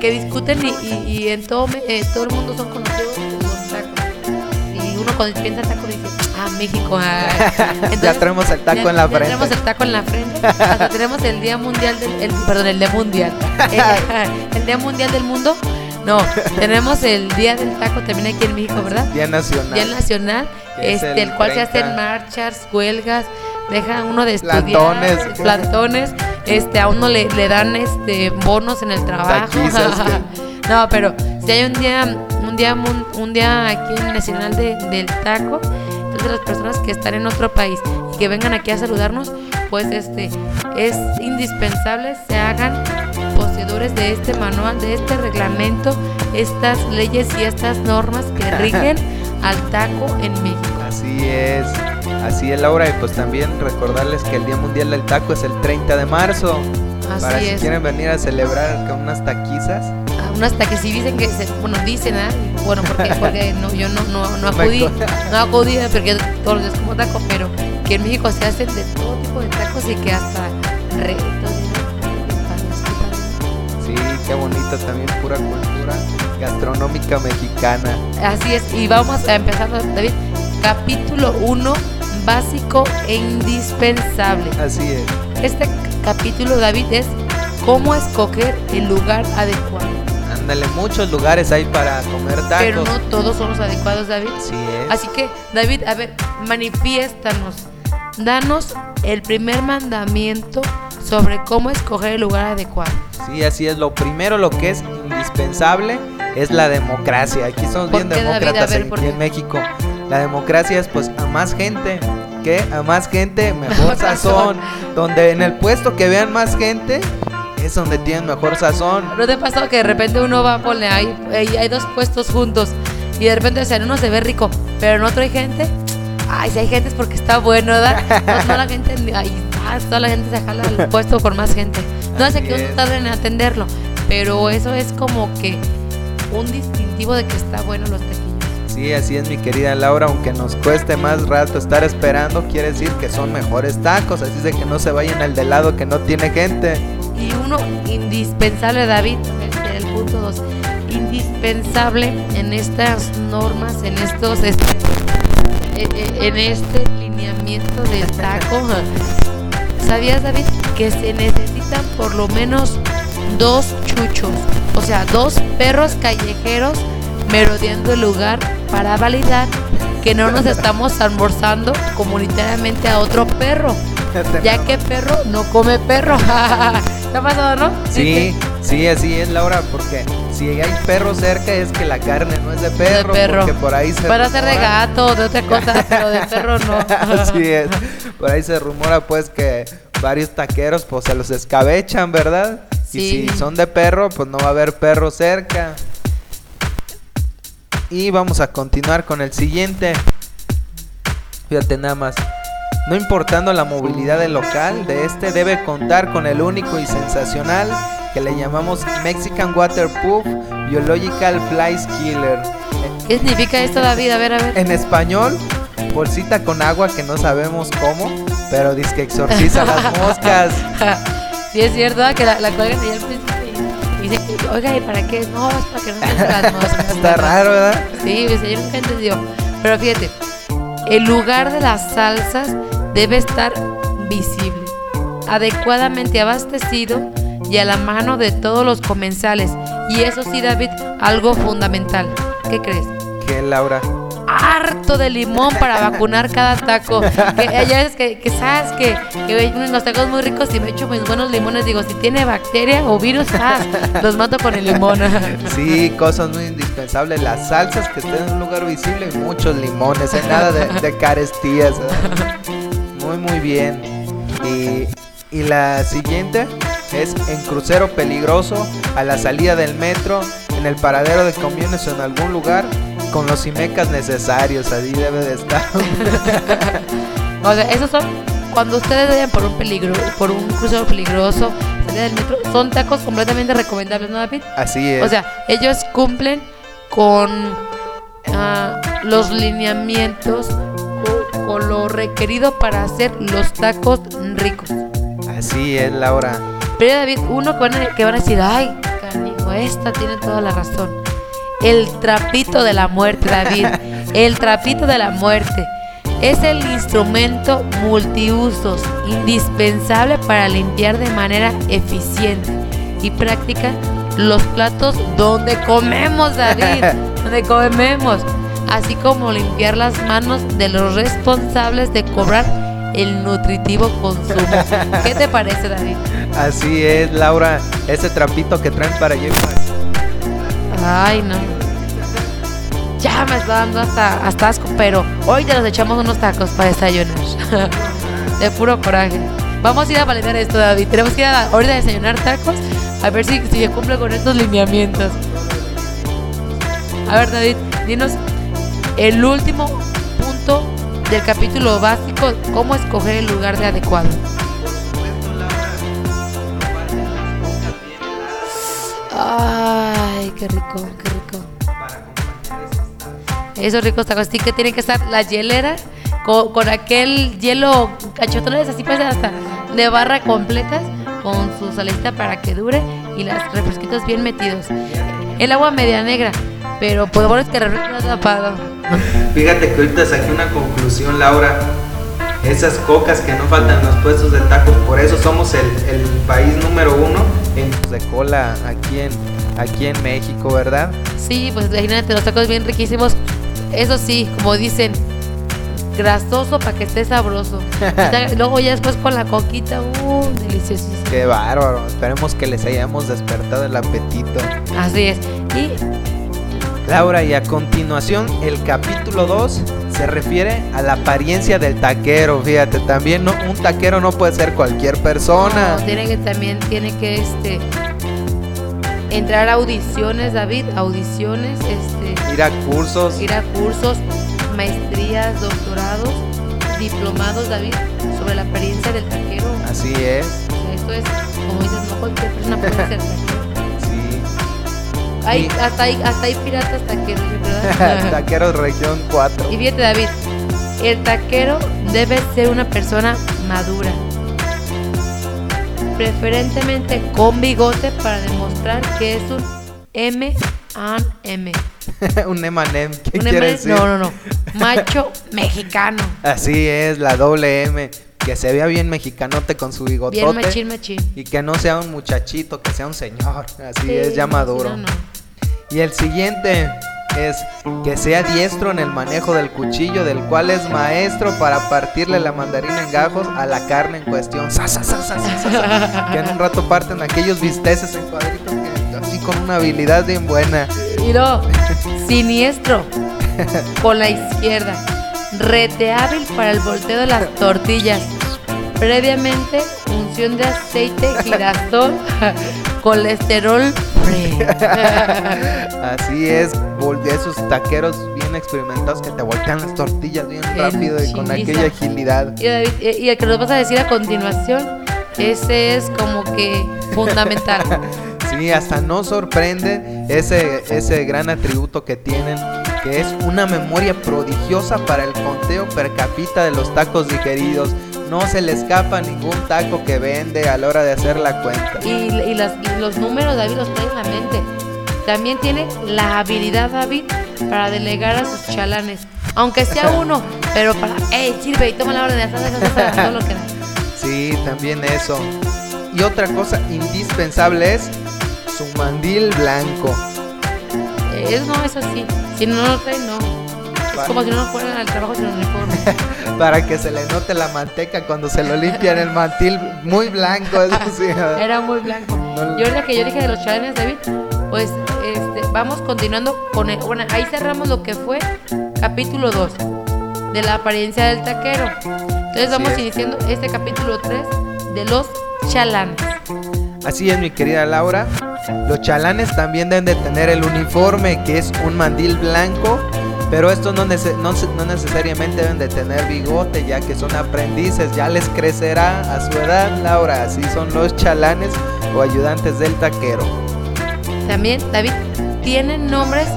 que discuten y, y- y en todo, eh, todo el mundo son conocidos los tacos. Y uno cuando piensa en taco dice, ah, México. ah". ya Entonces, traemos el taco ya- en la ya frente. Tenemos el taco en la frente. Hasta tenemos el Día Mundial del. el- perdón, el Día Mundial. El, el Día Mundial del Mundo. No, tenemos el Día del Taco también aquí en México, ¿verdad? Día Nacional. Día Nacional, este, el el, cual se 30. hacen marchas, huelgas, deja uno de estudiar, Plantones. plantones, este, a uno le, le dan este bonos en el trabajo. No, pero si hay un día, un día, un día aquí en Nacional de- del Taco, entonces las personas que están en otro país y que vengan aquí a saludarnos, pues este es indispensable se hagan poseedores de este manual, de este reglamento, estas leyes y estas normas que rigen al taco en México. Así es, así es Laura y pues también recordarles que el Día Mundial del Taco es el 30 de marzo. para Así si es. quieren venir a celebrar con unas taquizas. Ah, Unas que sí dicen que, se, bueno, dicen, ¿ah? bueno, porque, porque no, yo no, no, no acudí, no acudí porque todos los días como taco, pero que en México se hacen de todo tipo de tacos y que hasta retos. Qué bonito también, pura cultura gastronómica mexicana. Así es, y vamos a empezar, David, capítulo 1, básico e indispensable. Así es. Este capítulo, David, es cómo escoger el lugar adecuado. Ándale, muchos lugares hay para comer tacos. Pero no todos son los adecuados, David. Así es. Así que, David, a ver, manifiéstanos. Danos el primer mandamiento sobre cómo escoger el lugar adecuado. Sí, así es. Lo primero, lo que es indispensable es la democracia. Aquí somos ¿Por bien? A demócratas ver, en, México. La democracia es pues a más gente. que A más gente, mejor sazón. Donde en el puesto que vean más gente es donde tienen mejor sazón. ¿No te pasado que de repente uno va, ponle, hay, hay, hay dos puestos juntos y de repente o sea, en uno se ve rico, pero en otro hay gente? Ay, si hay gente es porque está bueno, ¿verdad? No toda la gente, ay, ah, toda la gente se jala al puesto por más gente. No hace que uno tarde en atenderlo, pero eso es como que un distintivo de que está bueno los taquillos. Sí, así es mi querida Laura, aunque nos cueste más rato estar esperando, quiere decir que son mejores tacos, así es de que no se vayan al de lado que no tiene gente. Y uno indispensable, David, el punto 2, indispensable en estas normas, en estos, este, eh, eh, en este lineamiento del taco. ¿Sabías, David, que se necesitan por lo menos dos chuchos? O sea, dos perros callejeros merodeando el lugar para validar que no nos estamos almorzando comunitariamente a otro perro ya que perro no come perro. ¿Te ha pasado, no? Sí, sí, así es Laura, porque si hay perro cerca es que la carne no es de perro, perro. porque por ahí se Para ser de gato, de otra cosa, pero de perro no. Así es. Por ahí se rumora pues que varios taqueros pues se los escabechan, ¿verdad? Sí. Y si son de perro, pues no va a haber perro cerca. Y vamos a continuar con el siguiente. Fíjate nada más. No importando la movilidad del local, de este debe contar con el único y sensacional que le llamamos Mexican Waterproof Biological Flies Killer. ¿Qué significa esto, David? A ver, a ver. En español, bolsita con agua que no sabemos cómo, pero dice que exorciza las moscas. sí, es cierto ¿verdad? que la, la cuelgan al principio y dice, oiga, ¿y para qué? No, es para que no se entren las moscas. Está raro, ¿verdad? Sí, pues, yo nunca entendí. Pero fíjate, el lugar de las salsas debe estar visible, adecuadamente abastecido y a la mano de todos los comensales. Y eso sí, David, algo fundamental. ¿Qué crees? ¿Qué, Laura? harto de limón para vacunar cada taco. Que ya es que, que sabes que, que los tacos muy ricos y me echo mis buenos limones. Digo, si tiene bacteria o virus, ah, los mato con el limón. Sí, cosas muy indispensables. Las salsas que estén en un lugar visible y muchos limones. ¿eh? Nada de, de carestías. ¿eh? Muy, muy bien. Y, y la siguiente es en crucero peligroso, a la salida del metro, en el paradero de camiones o en algún lugar, con los imecas necesarios, ahí debe de estar. o sea, esos son cuando ustedes vayan por un peligro, por un crucero peligroso, salida del metro, son tacos completamente recomendables, ¿no, David? Así es. O sea, ellos cumplen con ah, los lineamientos o, o lo requerido para hacer los tacos ricos. Así es, Laura. Pero David, uno que van, a, que van a decir, ay, canijo, esta tiene toda la razón. El trapito de la muerte, David. El trapito de la muerte. Es el instrumento multiusos indispensable para limpiar de manera eficiente y práctica los platos donde comemos, David. donde comemos. Así como limpiar las manos de los responsables de cobrar el nutritivo consumo. ¿Qué te parece, David? Así es, Laura. Ese trapito que traen para allá. Ay, no. Ya me está dando hasta, hasta asco, pero hoy te los echamos unos tacos para desayunar. de puro coraje. Vamos a ir a validar esto, David. Tenemos que ir a ahorita a desayunar tacos a ver si, si se cumple con estos lineamientos. A ver, David, dinos el último punto del capítulo básico, cómo escoger el lugar de adecuado. Qué rico, qué rico. Esos ricos tacos, sí que tiene que estar la hielera con, con aquel hielo cachotones así pues hasta de barra completas con su salecita para que dure y las refresquitos bien metidos. El agua media negra, pero por favor es que refresco no tapado. Fíjate que ahorita saqué una conclusión, Laura. Esas cocas que no faltan en los puestos de tacos, por eso somos el, el país número uno en de cola aquí en, aquí en México, ¿verdad? Sí, pues imagínate, los tacos bien riquísimos. Eso sí, como dicen, grasoso para que esté sabroso. Luego ya después con la coquita, uh, deliciosísimo. Qué bárbaro. Esperemos que les hayamos despertado el apetito. Así es. Y Laura, y a continuación el capítulo 2 se refiere a la apariencia del taquero. Fíjate, también no, un taquero no puede ser cualquier persona. No, tiene que también tiene que este entrar a audiciones, David, audiciones, este ir a cursos, ir a cursos, maestrías, doctorados, diplomados, David, sobre la apariencia del taquero. Así es. Esto es, como dices, no cualquier persona puede ser taquero. Hay, hasta, hay, hasta hay piratas taqueros, ¿verdad? taqueros región 4. Y fíjate, David, el taquero debe ser una persona madura. Preferentemente con bigote para demostrar que es un M M. un M&M, ¿qué un quiere decir? No, no, no. Macho mexicano. Así es, la doble M. Que se vea bien mexicanote con su bigotote. Bien machín, machín. Y que no sea un muchachito, que sea un señor. Así sí, es, ya maduro. No, no. Y el siguiente es que sea diestro en el manejo del cuchillo, del cual es maestro para partirle la mandarina en gajos a la carne en cuestión. Sa, sa, sa, que en un rato parten aquellos bisteces en cuadritos que así con una habilidad bien buena. Y no, siniestro con la izquierda, rete hábil para el volteo de las tortillas. Previamente, unción de aceite girasol, colesterol Así es, esos taqueros bien experimentados que te voltean las tortillas bien rápido y con aquella agilidad. Y, y el que nos vas a decir a continuación, ese es como que fundamental. sí, hasta no sorprende ese, ese gran atributo que tienen que es una memoria prodigiosa para el conteo per cápita de los tacos digeridos. No se le escapa ningún taco que vende a la hora de hacer la cuenta. Y, y, las, y los números, David, los trae en la mente. También tiene la habilidad, David, para delegar a sus chalanes. Aunque sea uno, pero para, hey, sirve y toma la orden de hacer todo lo que da. Sí, también eso. Y otra cosa indispensable es su mandil blanco. Es no, eso sí. Si no lo trae, no. Es como si no fueran al trabajo sin uniforme. Para que se le note la manteca cuando se lo limpian el mantil muy blanco. Eso sí. Era muy blanco. Y ahorita que yo dije de los chalanes, David, pues este, vamos continuando con el, bueno, ahí cerramos lo que fue capítulo 2 de la apariencia del taquero. Entonces vamos es. iniciando este capítulo 3 de los chalanes. Así es, mi querida Laura. Los chalanes también deben de tener el uniforme, que es un mandil blanco. Pero estos no, nece- no se- no necesariamente deben de tener bigote, ya que son aprendices. Ya les crecerá a su edad, Laura. Así son los chalanes o ayudantes del taquero. También, David, tienen nombres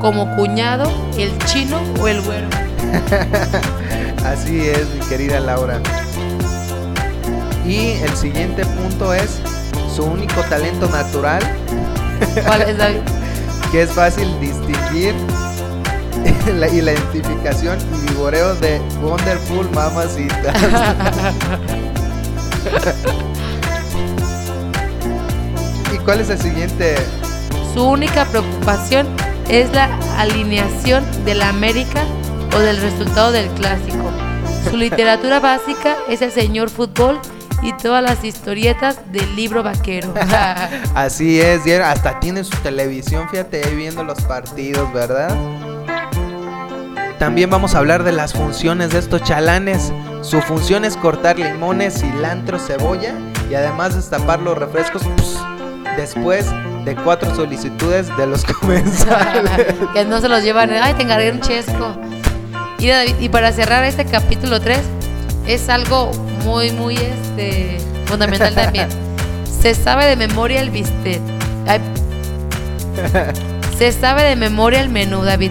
como cuñado, el chino o el güero. Así es, mi querida Laura. Y el siguiente punto es su único talento natural, ¿Cuál es, David? que es fácil distinguir la, y la identificación y vigoreo de Wonderful Mamacita. ¿Y cuál es el siguiente? Su única preocupación es la alineación de la América o del resultado del clásico. Su literatura básica es el señor fútbol y todas las historietas del libro vaquero. Así es, hasta tiene su televisión, fíjate, ahí viendo los partidos, ¿verdad? También vamos a hablar de las funciones de estos chalanes. Su función es cortar limones, cilantro, cebolla y además destapar los refrescos pues, después de cuatro solicitudes de los comensales. que no se los llevan. Ay, te encargué un chesco. Y, David, y para cerrar este capítulo 3, es algo muy, muy este, fundamental también. Se sabe de memoria el bistec. Ay, se sabe de memoria el menú, David.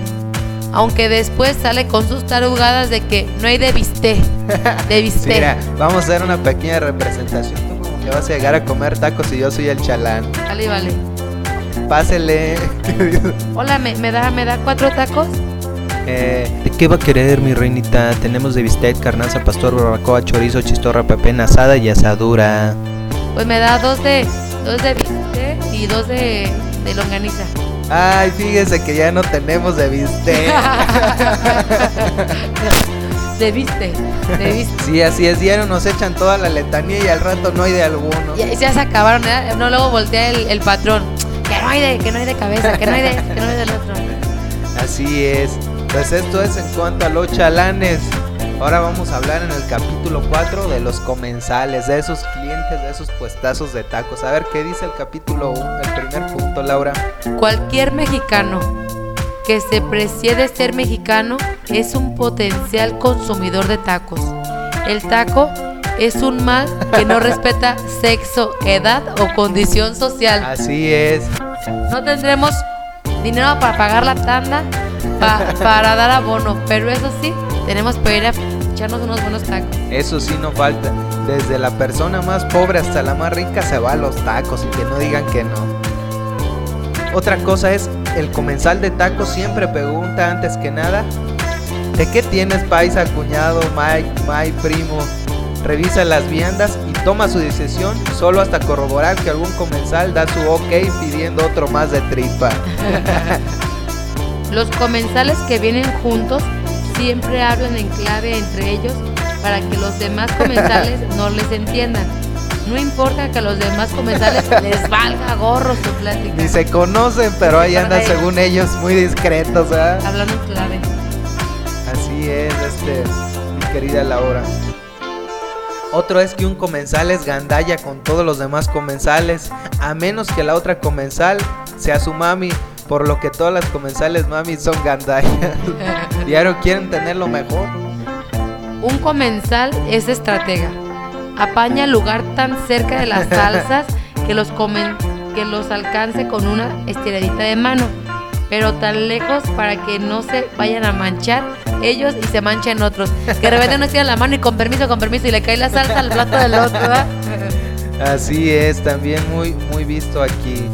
Aunque después sale con sus tarugadas de que no hay de bistec. De Sí, bistec. mira, vamos a hacer una pequeña representación. Tú como que vas a llegar a comer tacos y yo soy el chalán. Vale, vale. Pásele. Hola, ¿me, me da, ¿me da cuatro tacos? Eh, ¿De qué va a querer mi reinita? Tenemos de bistec, carnaza, pastor, barbacoa, chorizo, chistorra, pepena asada y asadura. Pues me da dos de, dos de bistec y dos de, de longaniza. Ay, fíjese que ya no tenemos de bistec. De bistec, de bistec. sí, así es, diario nos echan toda la letanía y al rato no hay de alguno. Ya, ya se acabaron, ¿eh? No, luego voltea el, el patrón. Que no hay de, que no hay de cabeza, que no hay de, que no hay del otro. Así es. Pues esto es en cuanto a los chalanes. Ahora vamos a hablar en el capítulo 4 de los comensales, de esos clientes, de esos puestazos de tacos. A ver qué dice el capítulo 1, el primer punto, Laura. Cualquier mexicano que se precie de ser mexicano es un potencial consumidor de tacos. El taco es un mal que no respeta sexo, edad o condición social. Así es. No tendremos dinero para pagar la tanda, pa- para dar abono, pero eso sí, tenemos que ir a echarnos unos buenos tacos. Eso sí no falta. Desde la persona más pobre hasta la más rica se va a los tacos y que no digan que no. Otra cosa es, el comensal de tacos siempre pregunta antes que nada, ¿de qué tienes paisa, cuñado, Mike, Mike, primo? Revisa las viandas y toma su decisión solo hasta corroborar que algún comensal da su ok pidiendo otro más de tripa. Los comensales que vienen juntos siempre hablan en clave entre ellos para que los demás comensales no les entiendan. No importa que a los demás comensales les valga gorro su plática. Ni se conocen, pero ahí andan según ellos muy discretos, ¿verdad? Hablando en clave. Así es, este, mi querida Laura. Otro es que un comensal es gandalla con todos los demás comensales, a menos que la otra comensal sea su mami, por lo que todas las comensales mami son gandallas. Diario quieren tener lo mejor. Un comensal es estratega. Apaña el lugar tan cerca de las salsas que los, comen, que los alcance con una estiradita de mano, pero tan lejos para que no se vayan a manchar ellos y se manchen otros. Que de repente uno estira la mano y con permiso, con permiso, y le cae la salsa al plato del otro. ¿verdad? Así es, también muy, muy visto aquí.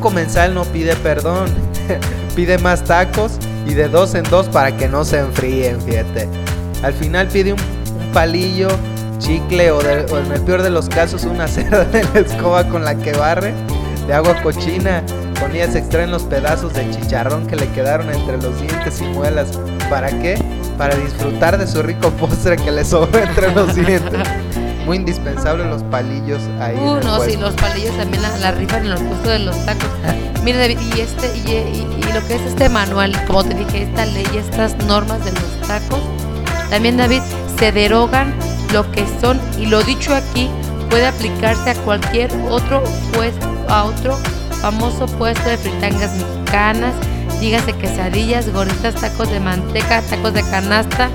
Comensal no pide perdón, pide más tacos y de dos en dos para que no se enfríen, fíjate. Al final pide un, palillo, chicle o, en el peor de los casos una cerda de la escoba con la que barre, de agua cochina. Con ella se extraen los pedazos de chicharrón que le quedaron entre los dientes y muelas. ¿Para qué? Para disfrutar de su rico postre que le sobra entre los dientes. Muy indispensable los palillos ahí. Uh, no, sí, los palillos también la, la rifan en los puestos de los tacos. Mira, David, y, este, y, y- y lo que es este manual, como te dije, esta ley, estas normas de los tacos, también, David, se derogan lo que son, y lo dicho aquí, puede aplicarse a cualquier otro puesto, a otro famoso puesto de fritangas mexicanas, dígase quesadillas, gorditas, tacos de manteca, tacos de canasta,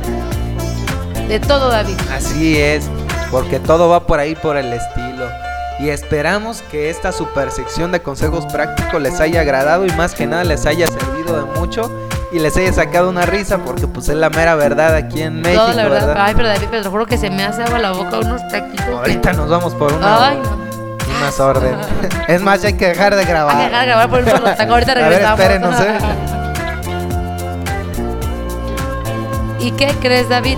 de todo, David. Así es, porque todo va por ahí por el estilo. Y esperamos que esta super sección de consejos prácticos les haya agradado y más que nada les haya servido de mucho y les haya sacado una risa porque pues es la mera verdad aquí en México, Todo, la verdad. ¿verdad? Ay, pero David, pero te juro que se me hace agua la boca unos taquitos. que- Ahorita nos vamos por una, Ay, no. unas órdenes. es más, ya hay que dejar de grabar. Hay que dejar de grabar por eso los tacos. Ahorita A ver, regresamos. espérenos, ¿eh? ¿Y qué crees, David?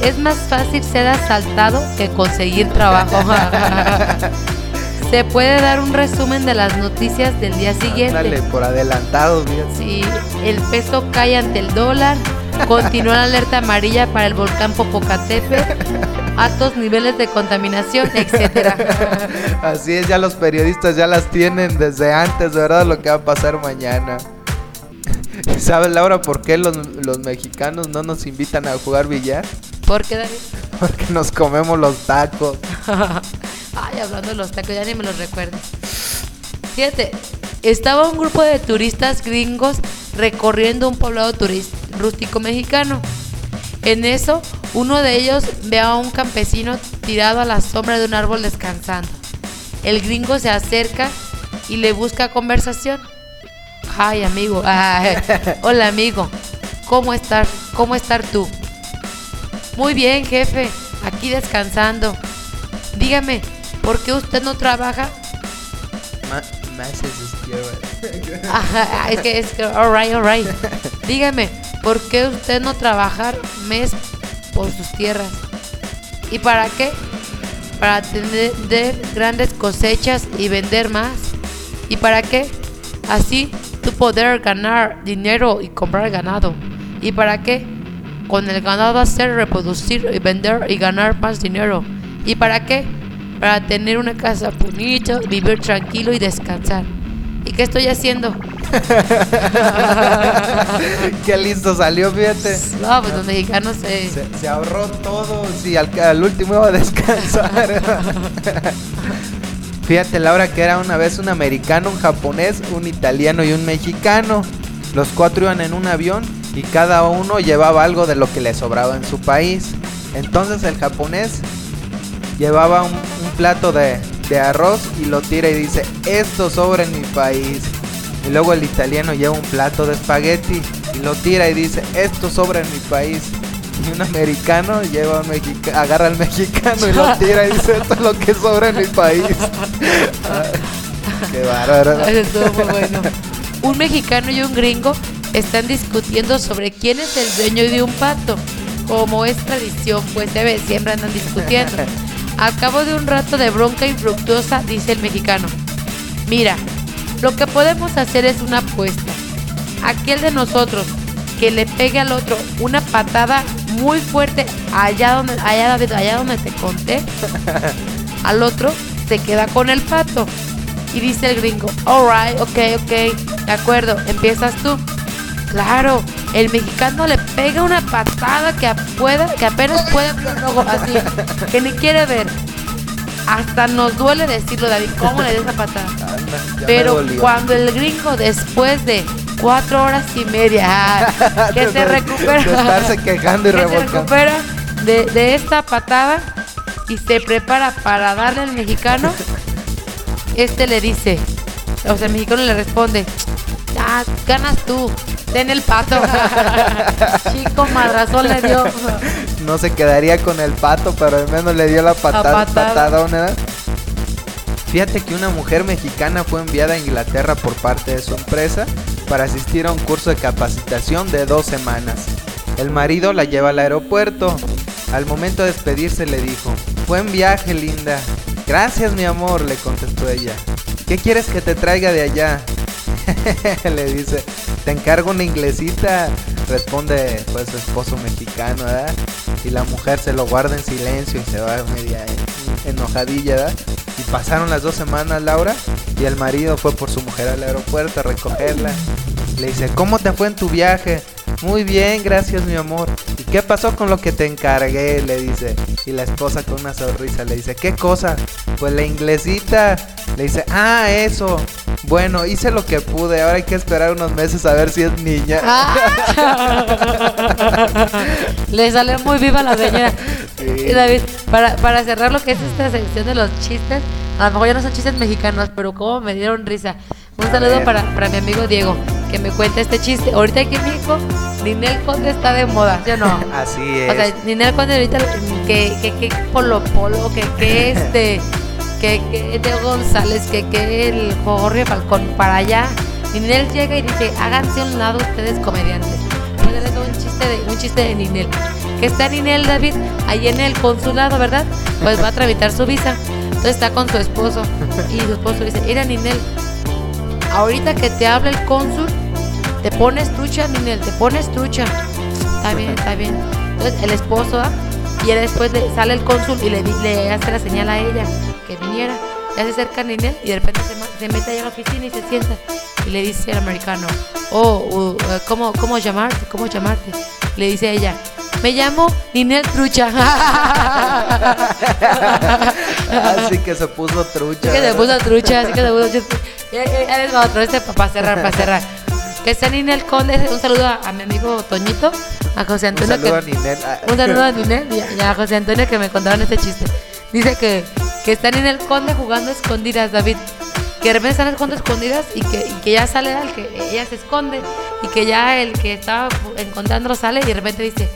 es, de más fácil ser asaltado que conseguir trabajo. Se puede dar un resumen de las noticias del día siguiente. Dale, por adelantado, bien. Si el peso cae ante el dólar, continúa la alerta amarilla para el volcán Popocatépetl, altos niveles de contaminación, etcétera. Así es, ya los periodistas ya las tienen desde antes, ¿verdad? Lo que va a pasar mañana. ¿Sabes, Laura, por qué los, los mexicanos no nos invitan a jugar billar? ¿Por qué, David? Porque nos comemos los tacos. Ay, hablando de los tacos, ya ni me los recuerdo. Fíjate, estaba un grupo de turistas gringos recorriendo un poblado rústico mexicano. En eso, uno de ellos ve a un campesino tirado a la sombra de un árbol descansando. El gringo se acerca y le busca conversación. Ay, amigo. Ay, hola, amigo. ¿Cómo estás? ¿Cómo estar tú? Muy bien, jefe. Aquí descansando. Dígame, ¿por qué usted no trabaja? Ma- más es izquierda. Ajá, es que es que, alright, alright. Dígame, ¿por qué usted no trabajar mes por sus tierras? ¿Y para qué? Para tener de grandes cosechas y vender más. ¿Y para qué? Así tú poder ganar dinero y comprar ganado. ¿Y para qué? Con el ganado hacer reproducir y vender y ganar más dinero. ¿Y para qué? Para tener una casa bonita, vivir tranquilo y descansar. ¿Y qué estoy haciendo? Qué listo salió, fíjate. No, pues los mexicanos eh, Se, se ahorró todo, sí, al, al último iba a descansar. Fíjate, Laura, que era una vez un americano, un japonés, un italiano y un mexicano. Los cuatro iban en un avión y cada uno llevaba algo de lo que le sobraba en su país. Entonces el japonés llevaba un, un plato de, de arroz y lo tira y dice, esto sobra en mi país. Y luego el italiano lleva un plato de espagueti y lo tira y dice, esto sobra en mi país. Y un americano lleva un mexica agarra al mexicano y lo tira y dice, esto es lo que sobra en mi país. Qué bárbaro. Eso estuvo muy bueno. Un mexicano y un gringo están discutiendo sobre quién es el dueño de un pato. Como es tradición, pues se ve, siempre andan discutiendo. Al cabo de un rato de bronca infructuosa, dice el mexicano: Mira, lo que podemos hacer es una apuesta. Aquel de nosotros que le pegue al otro una patada muy fuerte allá donde, allá, allá donde te conté, al otro se queda con el pato. Y dice el gringo, alright, ok, ok, de acuerdo, empiezas tú. Claro, el mexicano le pega una patada que, pueda, que apenas puede ver un ojo así, que ni quiere ver. Hasta nos duele decirlo, David, ¿cómo le dio esa patada? Ya Pero cuando el gringo después de cuatro horas y media que se recupera, de estarse quejando y que se recupera de, de esta patada y se prepara para darle al mexicano, este le dice, o sea, el mexicano le responde, ah, ganas tú, Den el pato. Chico madrazón le dio. No se quedaría con el pato, pero al menos le dio la patada. Fíjate que una mujer mexicana fue enviada a Inglaterra por parte de su empresa para asistir a un curso de capacitación de dos semanas. El marido la lleva al aeropuerto. Al momento de despedirse le dijo, buen viaje linda. Gracias mi amor, le contestó ella. ¿Qué quieres que te traiga de allá? le dice, te encargo una inglesita. Responde pues su esposo mexicano, ¿verdad? Y la mujer se lo guarda en silencio y se va media enojadilla, ¿verdad? Y pasaron las dos semanas, Laura, y el marido fue por su mujer al aeropuerto a recogerla. Le dice, ¿cómo te fue en tu viaje? Muy bien, gracias mi amor. ¿Y qué pasó con lo que te encargué? Le dice. Y la esposa con una sonrisa le dice, ¿qué cosa? Pues la inglesita. Le dice, ah, eso. Bueno, hice lo que pude. Ahora hay que esperar unos meses a ver si es niña. Le sale muy viva la señora. Sí. Y David, para, para cerrar lo que es esta sección de los chistes, a lo mejor ya no son chistes mexicanos, pero como me dieron risa. Un saludo para, para mi amigo Diego, que me cuenta este chiste. Ahorita aquí en México, Ninel Conde está de moda, ¿sí o no? Así es. O sea, Ninel Conde ahorita, que, que, que Polo Polo, que, que este, que, que Teo González, que, que el Jorge Falcón, para allá. Ninel llega y dice, háganse a un lado ustedes comediantes. Un chiste de, un chiste de Ninel. Que está Ninel David ahí en el consulado, ¿verdad? Pues va a tramitar su visa. Entonces está con su esposo. Y su esposo dice, mira Ninel, ahorita que te habla el cónsul, te pones trucha, Ninel, te pones trucha. Está bien, está bien. Entonces el esposo ¿ah? y después le sale el cónsul y le, hace la señal a ella que viniera. Ya se acerca a Ninel y de repente se, mete allá a la oficina y se sienta. Y le dice al americano, oh, uh, ¿cómo, ¿cómo llamarte? ¿Cómo llamarte? Le dice ella, me llamo Ninel Trucha. Así que se puso trucha. Así que se puso trucha, así que se puso trucha. Ya, les va otro, este para cerrar, para cerrar. Que está Ninel Conde, un saludo a, a mi amigo Toñito, a José Un Antonio. saludo a Ninel. Ah, un saludo a Ninel y a, José Antonio que me contaron este chiste. Dice que, que está Ninel Conde jugando a escondidas, David. Que de repente están jugando a escondidas y que, y que ya sale el que ella se esconde y que ya el que estaba encontrándolo sale y de repente dice,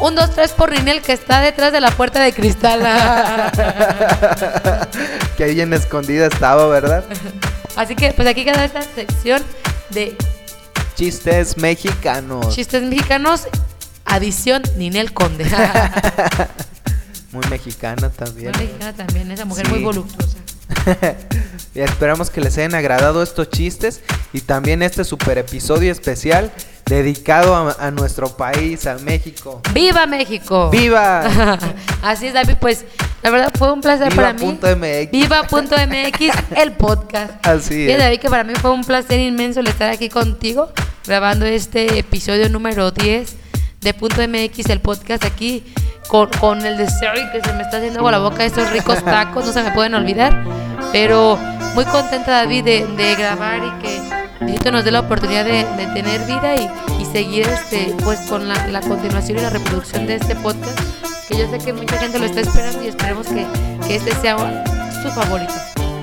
un, dos, tres por Ninel que está detrás de la puerta de cristal. que ahí en escondida estaba, ¿verdad? Así que pues aquí queda esta sección de Chistes mexicanos. chistes mexicanos, adición Ninel Conde. Muy mexicana también. Muy mexicana también, esa mujer Sí. muy voluptuosa. y esperamos que les hayan agradado estos chistes y también este super episodio especial dedicado a, a nuestro país, a México. ¡Viva México! ¡Viva! Así es, David, pues la verdad fue un placer Viva para mí. punto MX. Viva.mx, el podcast. Así Y es. David, que para mí fue un placer inmenso el estar aquí contigo, grabando este episodio número 10 de Punto MX, el podcast aquí, con, con el deseo y que se me está haciendo agua la boca estos ricos tacos, no se me pueden olvidar. Pero muy contenta, David, de, de grabar y que Diosito nos dé la oportunidad de, de tener vida y, y seguir este, pues con la, la continuación y la reproducción de este podcast, que yo sé que mucha gente lo está esperando y esperemos que, que este sea su favorito.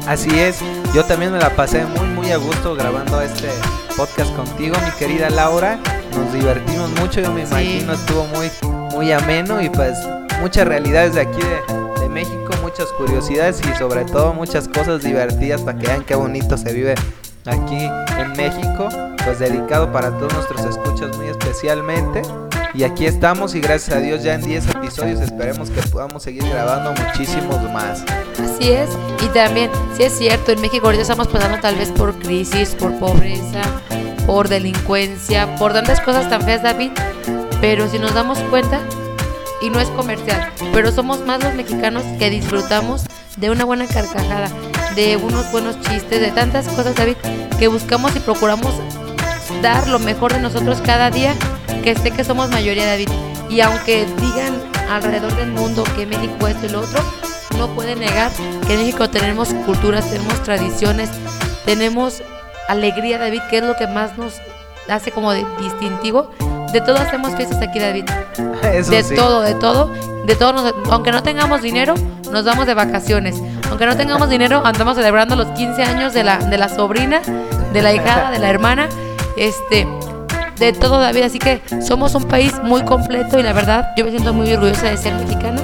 Así es. Yo también me la pasé muy, muy a gusto grabando este podcast contigo, mi querida Laura. Nos divertimos mucho, yo me Sí. imagino, estuvo muy, muy ameno y pues muchas realidades de aquí de, de México, muchas curiosidades y sobre todo muchas cosas divertidas para que vean qué bonito se vive aquí en México. Pues dedicado para todos nuestros escuchas muy especialmente. Y aquí estamos y gracias a Dios ya en 10 episodios esperemos que podamos seguir grabando muchísimos más. Así es, y también, sí es cierto, en México ahorita estamos pasando tal vez por crisis, por pobreza, por delincuencia, por tantas cosas tan feas, David, pero si nos damos cuenta, y no es comercial, pero somos más los mexicanos que disfrutamos de una buena carcajada, de unos buenos chistes, de tantas cosas, David, que buscamos y procuramos dar lo mejor de nosotros cada día, que sé que somos mayoría, David. Y aunque digan alrededor del mundo que México esto y lo otro, no pueden negar que en México tenemos culturas, tenemos tradiciones, tenemos alegría, David, que es lo que más nos hace como de distintivo. De todo hacemos fiestas aquí, David. Eso de sí. todo, de todo, de todo. nos- aunque no tengamos dinero, nos vamos de vacaciones. Aunque no tengamos dinero, andamos celebrando los 15 años de la, de la sobrina, de la hijada, de la hermana. Este, de todo David. Así que somos un país muy completo y la verdad yo me siento muy orgullosa de ser mexicana.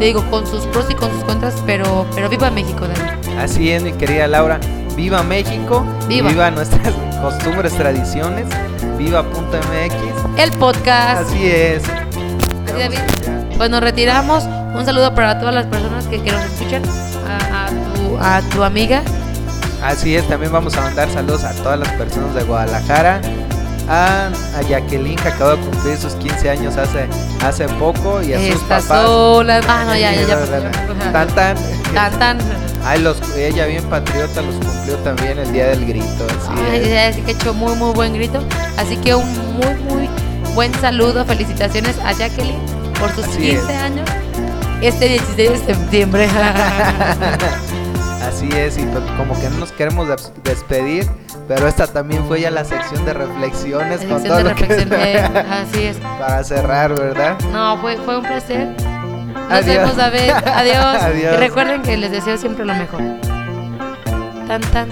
Te digo, con sus pros y con sus contras, pero, pero viva México, David. Así es, mi querida Laura. Viva México, Viva. nuestras costumbres, tradiciones, viva punto MX. El podcast. Así es. Así, David. Pues nos retiramos. Un saludo para todas las personas que, que nos escuchan. A, a tu, a tu amiga. Así es, también vamos a mandar saludos a todas las personas de Guadalajara. A, a Jacqueline que acaba de cumplir sus 15 años hace, hace poco y a sus papás. sola. Ah, no, ya, ya, ya. Tan, tan. Tan, tan. Ay, los, ella bien patriota los cumplió también el día del grito. Así Ay, es. ya, así que echó muy, muy buen grito. Así que un muy, muy buen saludo. Felicitaciones a Jacqueline por sus Así 15 es. años. Este 16 de septiembre. Así es, y pues como que no nos queremos des- despedir, pero esta también fue ya la sección de reflexiones la sección de reflexiones. Eh, así es. Para cerrar, ¿verdad? No, fue, fue un placer. Nos vemos a ver. Adiós. Adiós. Y recuerden que les deseo siempre lo mejor. Tan tan